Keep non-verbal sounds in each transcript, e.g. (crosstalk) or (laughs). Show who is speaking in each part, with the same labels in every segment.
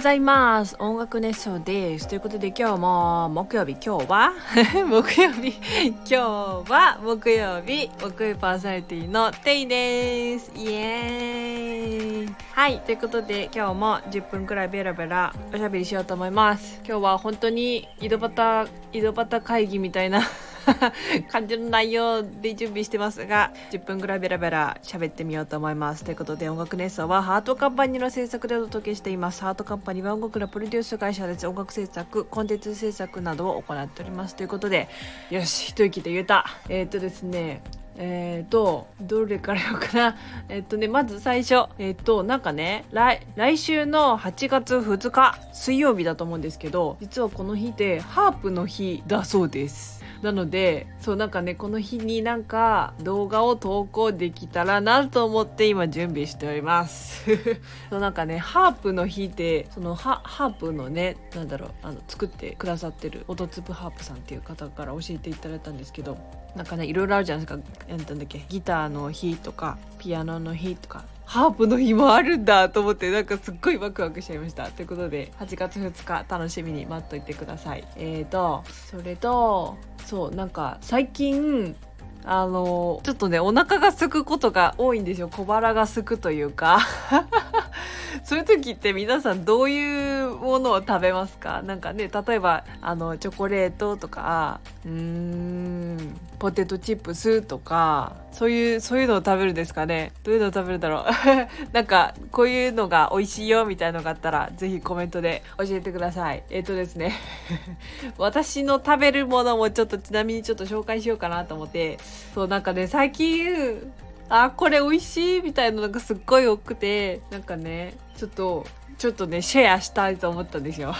Speaker 1: ございます。音楽熱唱です。ということで今日も木曜日今日は？(laughs) 木曜日。今日は木曜日。木曜日パーソナリティのテイです。イエーイ。はい。ということで今日も10分くらいベラベラおしゃべりしようと思います。今日は本当に井戸端井戸端会議みたいな (laughs) 感じの内容で準備してますが10分ぐらいベラベラ喋ってみようと思いますということで音楽熱奏はハートカンパニーの制作でお届けしていますハートカンパニーは音楽のプロデュース会社です音楽制作コンテンツ制作などを行っておりますということでよし一息で言えたえー、っとですねえっ、ー、と、どれからよかな。えっ、とね、まず最初。えっ、と、なんかね、来、来週の8月2日、水曜日だと思うんですけど、実はこの日ってハープの日だそうです。なのでそうなんかねこの日になんか動画を投稿できたらなと思って今準備しております。(laughs) そうなんかねハープの日ってそのハープのねなんだろうあの作ってくださってる音粒ハープさんっていう方から教えていただいたんですけどなんかねいろいろあるじゃないですか。何だっけギターの日とかピアノの日とかハープの日もあるんだと思ってなんかすっごいワクワクしちゃいました。ということで8月2日楽しみに待っといてください。えーとそれとそうなんか最近あのちょっとねお腹が空くことが多いんですよ。小腹が空くというか。(laughs) そういう時って皆さんどういうものを食べますか？なんかね例えばあのチョコレートとかうーんポテトチップスとかそういうそういうのを食べるんですかね？どういうのを食べるだろう？(laughs) なんかこういうのが美味しいよみたいのがあったら是非コメントで教えてください。えっ、ー、とですね。(laughs) 私の食べるものもちょっとちなみにちょっと紹介しようかなと思って。そうなんかね最近あこれ美味しいみたいなのがすっごい多くてなんかねちょっとちょっとねシェアしたいと思ったんですよ。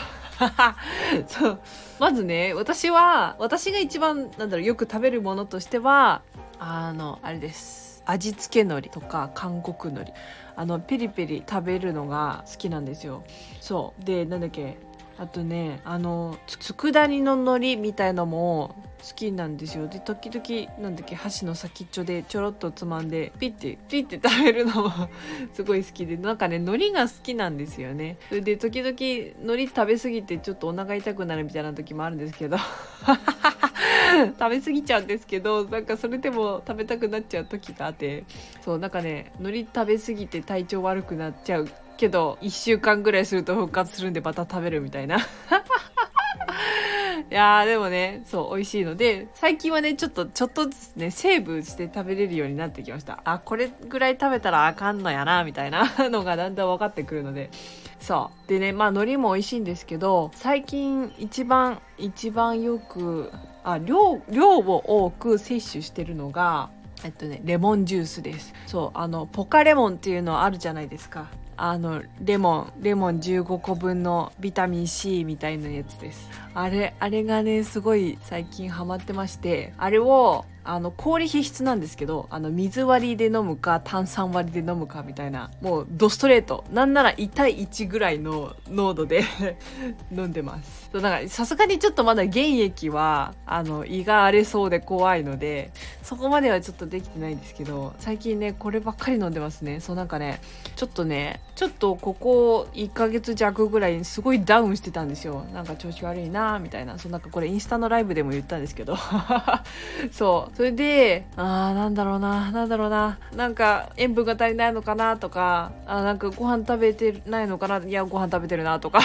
Speaker 1: (laughs) そう。まずね私は私が一番なんだろうよく食べるものとしてはあのあれです。味付け海苔とか韓国海苔。あのペリペリ食べるのが好きなんですよ。そう。でなんだっけあとねあの佃煮の海苔みたいのも好きなんですよ。で時々なんだっけ箸の先っちょでちょろっとつまんでピッてピッて食べるのも (laughs) すごい好きでなんかね海苔が好きなんですよね。それで時々海苔食べ過ぎてちょっとお腹痛くなるみたいな時もあるんですけど (laughs) 食べ過ぎちゃうんですけどなんかそれでも食べたくなっちゃう時があってそうなんかね海苔食べ過ぎて体調悪くなっちゃうけど1週間ぐらいすると復活するんでまた食べるみたいな。(laughs) いやーでもねそう美味しいので最近はねちょっとちょっとずつねセーブして食べれるようになってきました。あこれぐらい食べたらあかんのやなみたいな (laughs) のがだんだん分かってくるので。そう。でねまあ海苔も美味しいんですけど最近一番一番よくあ量量を多く摂取してるのがえっとねレモンジュースです。そうあのポカレモンっていうのあるじゃないですか。あのレモンレモン15個分のビタミン C みたいなやつです。あれあれがねすごい最近ハマってましてあれをあの氷必須なんですけどあの水割りで飲むか炭酸割りで飲むかみたいなもうドストレート。なんなら1対1ぐらいの濃度で (laughs) 飲んでます。だからさすがにちょっとまだ原液はあの胃が荒れそうで怖いのでそこまではちょっとできてないんですけど最近ねこればっかり飲んでますね。そうなんかねちょっとねちょっとここ1ヶ月弱ぐらいにすごいダウンしてたんですよ。なんか調子悪いなみたいな。そうなんかこれインスタのライブでも言ったんですけど。(laughs) そうそれで、ああ、なんだろうな、なんだろうな、なんか塩分が足りないのかなとか、あなんかご飯食べてないのかな、いや、ご飯食べてるなとか。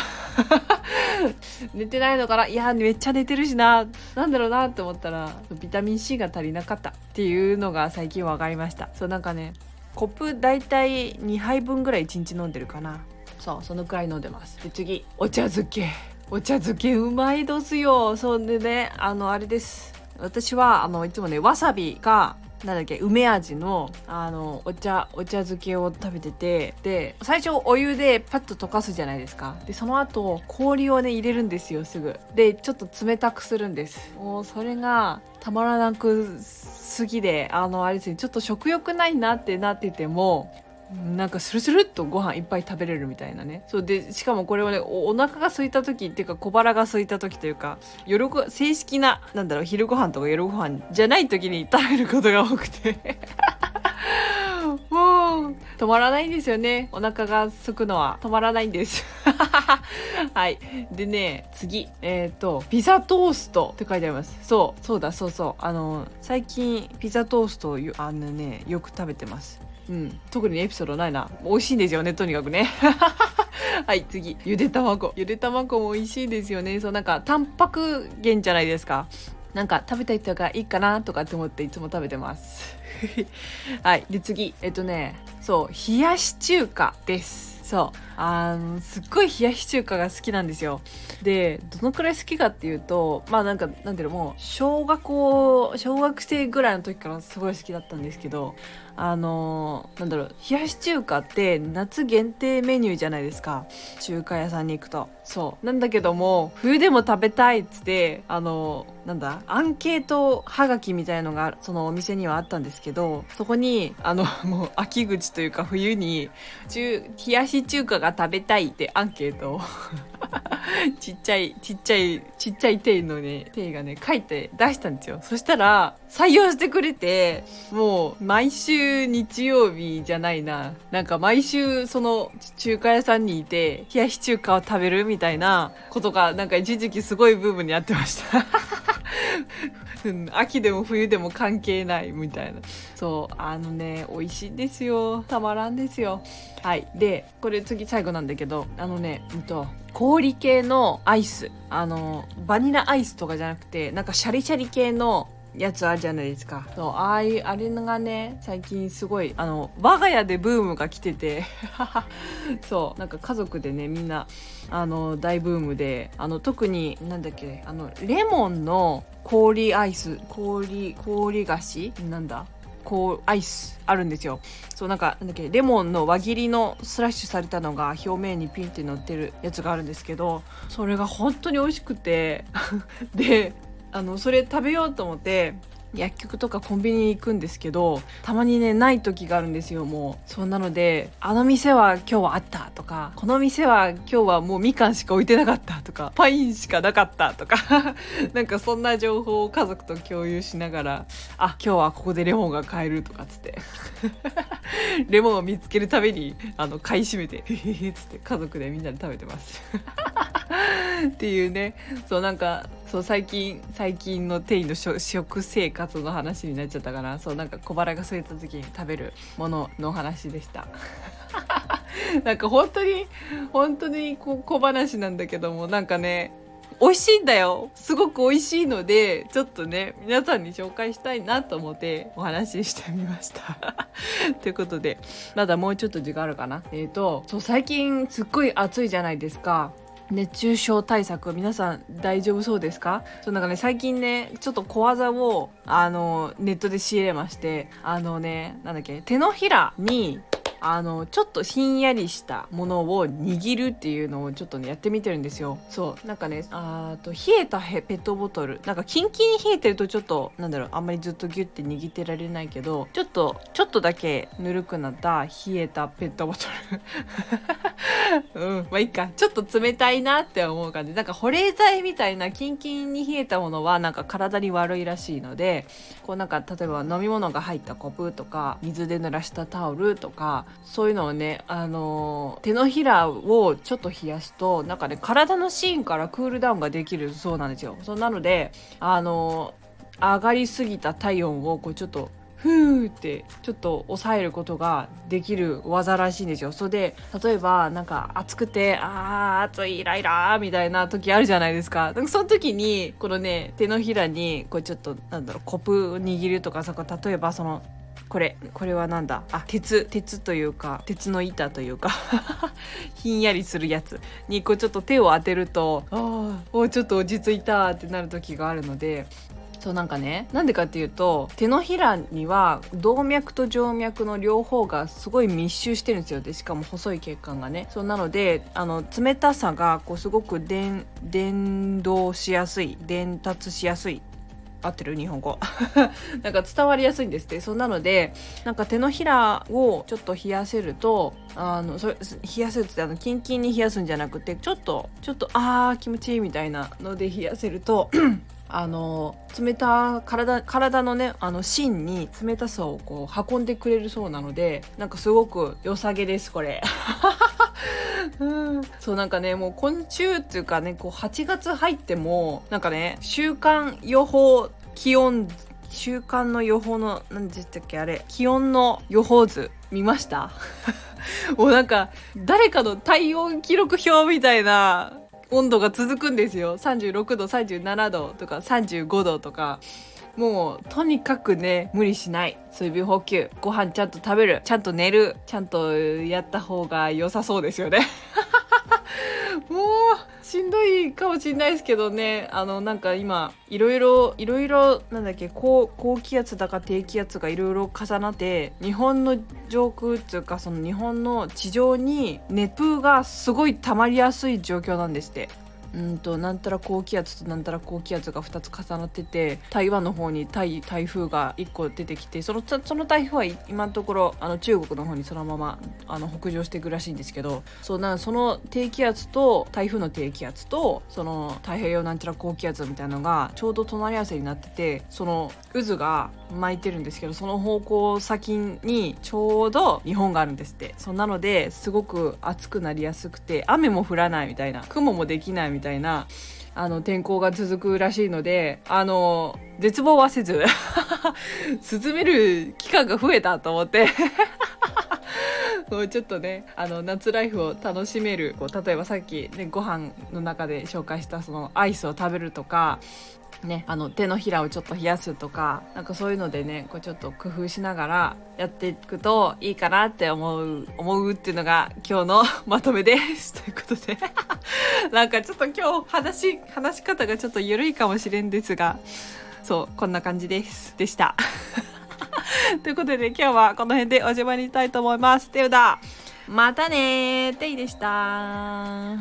Speaker 1: (laughs) 寝てないのかないやめっちゃ寝てるしななんだろうなって思ったらビタミン C が足りなかったっていうのが最近分かりました。そうなんかねコップ大体2杯分ぐらい1日飲んでるかな。そうそのくらい飲んでます。で次お茶漬け。お茶漬けうまいどすよ。そうでねあのあれです。私はあのいつもねわさびがなんだっけ梅味のあのお茶お茶漬けを食べててで最初お湯でパッと溶かすじゃないですか。でその後氷をね入れるんですよすぐ。でちょっと冷たくするんです。もうそれがたまらなくすぎであのあれですねちょっと食欲ないなってなっててもなんかスルスルっとご飯いっぱい食べれるみたいなね。そうでしかもこれはねお腹が空いた時っていうか小腹が空いた時というか夜ご正式ななんだろう昼ご飯とか夜ご飯じゃない時に食べることが多くて。(laughs) もう止まらないんですよね。お腹が空くのは。止まらないんです。(laughs) はい。でね次。えっ、ー、とピザトーストって書いてあります。そうそうだそうそう。あの最近ピザトーストをあのねよく食べてます。うん、特にエピソードないな。美味しいんですよねとにかくね。(laughs) はい次。ゆで卵。ゆで卵も美味しいですよね。そうなんかタンパク源じゃないですか。なんか食べたい人がいいかなとかって思っていつも食べてます。(laughs) はいで次。えっとねそう冷やし中華です。そう。あのすっごい冷やし中華が好きなんですよ。でどのくらい好きかっていうとまあなんかなんていうのもう小学校小学生ぐらいの時からすごい好きだったんですけどあのなんだろう冷やし中華って夏限定メニューじゃないですか。中華屋さんに行くと。そう。なんだけども冬でも食べたいっつってあのなんだアンケートはがきみたいのがそのお店にはあったんですけどそこにあのもう秋口というか冬に中冷やし中華がが食べたいってアンケートを。(laughs) ちっちゃいちっちゃいちっちゃい手のね手がね書いて出したんですよ。そしたら採用してくれてもう毎週日曜日じゃないな。なんか毎週その中華屋さんにいて冷やし中華を食べるみたいなことがなんか一時期すごいブームになってました、(laughs) 秋でも冬でも関係ないみたいな。そうあのね美味しいんですよ。たまらんですよ。はい。でこれ次最後なんだけどあのねうんと氷系のアイス。あのバニラアイスとかじゃなくてなんかシャリシャリ系のやつあるじゃないですか。そうああいうあれがね最近すごいあの我が家でブームが来てて。(laughs) そうなんか家族でねみんなあの大ブームであの特になんだっけあのレモンの氷アイス氷氷菓子？なんだ？こうアイスあるんですよ。そうなんかなんだっけレモンの輪切りのスラッシュされたのが表面にピンって乗ってるやつがあるんですけどそれが本当に美味しくて。(laughs) であのそれ食べようと思って薬局とかコンビニに行くんですけどたまにねない時があるんですよもう。そうなのであの店は今日はあったとかこの店は今日はもうみかんしか置いてなかったとかパインしかなかったとか (laughs) なんかそんな情報を家族と共有しながらあ今日はここでレモンが買えるとかっつって (laughs) レモンを見つけるためにあの買い占めてへへへっつって家族でみんなで食べてます。(laughs) っていうね。そうなんかそう最近最近のテイの食生活の話になっちゃったかな。そうなんか小腹が空いた時に食べるものの話でした。(laughs) なんか本当に本当に小話なんだけどもなんかね美味しいんだよ。すごく美味しいのでちょっとね皆さんに紹介したいなと思ってお話ししてみました。(laughs) ということでまだもうちょっと時間あるかな。えっ、ー、とそう最近すっごい暑いじゃないですか。熱中症対策皆さん大丈夫そうですか？そうなんかね最近ねちょっと小技をあのネットで仕入れましてあのねなんだっけ手のひらにあのちょっとひんやりしたものを握るっていうのをちょっとねやってみてるんですよ。そう。なんかねあと冷えたペットボトル。なんかキンキンに冷えてるとちょっとなんだろうあんまりずっとギュッて握ってられないけどちょっとちょっとだけぬるくなった冷えたペットボトル。(laughs) うん。まあいいか。ちょっと冷たいなって思う感じ。なんか保冷剤みたいなキンキンに冷えたものはなんか体に悪いらしいのでこうなんか例えば飲み物が入ったコップとか水で濡らしたタオルとかそういうのをね、あの手のひらをちょっと冷やすと、なんかね、体の芯からクールダウンができるそうなんですよ。そうなので、あの上がりすぎた体温をこうちょっとふーってちょっと抑えることができる技らしいんですよ。それで例えばなんか暑くてあー暑いイライラーみたいな時あるじゃないですか。かその時にこのね手のひらにこうちょっとなんだろうコップ握るとかさ例えばそのこれこれはなんだ？あ鉄鉄というか鉄の板というか (laughs) ひんやりするやつ。にこうちょっと手を当てるとああちょっと落ち着いたってなる時があるのでそうなんかねなんでかっていうと手のひらには動脈と静脈の両方がすごい密集してるんですよ。でしかも細い血管がね。そうなのであの冷たさがこうすごく伝導しやすい伝達しやすい合ってる日本語。(laughs) なんか伝わりやすいんですって。そんなのでなんか手のひらをちょっと冷やせるとあのそ冷やせるってあのキンキンに冷やすんじゃなくてちょっとちょっとあー気持ちいいみたいなので冷やせるとあの冷た体体のねあの芯に冷たさをこう運んでくれるそうなのでなんかすごく良さげですこれ。うん。そうなんかねもう今週っていうかねこう8月入ってもなんかね週間予報気温週間の予報の何でしたっけあれ気温の予報図見ました？(laughs) もうなんか誰かの体温記録表みたいな温度が続くんですよ。36度37度とか35度とか。もうとにかくね無理しない。水分補給。ご飯ちゃんと食べる。ちゃんと寝る。ちゃんとやった方が良さそうですよね。(laughs) もうしんどいかもしんないですけどね。あのなんか今いろいろいろいろなんだっけ高高気圧だか低気圧がいろいろ重なって日本の上空っていうかその日本の地上に熱風がすごい溜まりやすい状況なんですって。うんとなんたら高気圧となんたら高気圧が2つ重なってて台湾の方に台台風が1個出てきてそのその台風は今のところあの中国の方にそのままあの北上していくらしいんですけどそうなその低気圧と台風の低気圧とその太平洋なんちゃら高気圧みたいなのがちょうど隣り合わせになっててその渦が巻いてるんですけどその方向先にちょうど日本があるんですって。そんなのですごく暑くなりやすくて雨も降らないみたいな雲もできないみたいなあの天候が続くらしいのであの絶望はせず (laughs) 進める期間が増えたと思って。もうちょっとねあの夏ライフを楽しめるこう例えばさっき、ね、ご飯の中で紹介したそのアイスを食べるとかね、あの手のひらをちょっと冷やすとかなんかそういうのでねこうちょっと工夫しながらやっていくといいかなって思う思うっていうのが今日の (laughs) まとめです。ということで。(laughs) なんかちょっと今日話話し方がちょっと緩いかもしれんですがそうこんな感じです。でした。(laughs) ということで、ね、今日はこの辺でおしまいにしたいと思います。てうだまたねていでした。